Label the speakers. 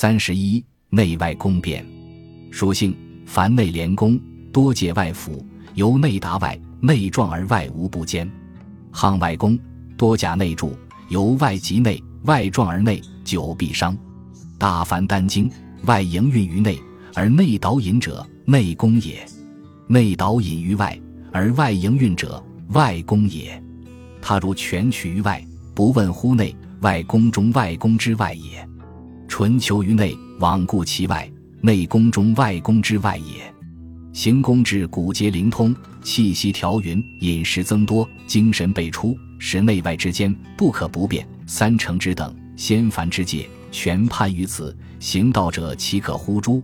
Speaker 1: 三十一内外宫变，属性凡内连宫，多借外辅，由内达外，内壮而外无不坚。항外宫多假内助，由外及内，外壮而内久必伤。大凡丹经，外营运于内，而内导引者，内宫也；内导引于外，而外营运者，外宫也。他如全取于外，不问乎内外宫中外宫之外也。存求于内，罔顾其外，内宫中外宫之外也。行宫至骨节灵通，气息调匀，饮食增多，精神倍出，使内外之间不可不变。三成之等，仙凡之界，全攀于此。行道者岂可忽诸？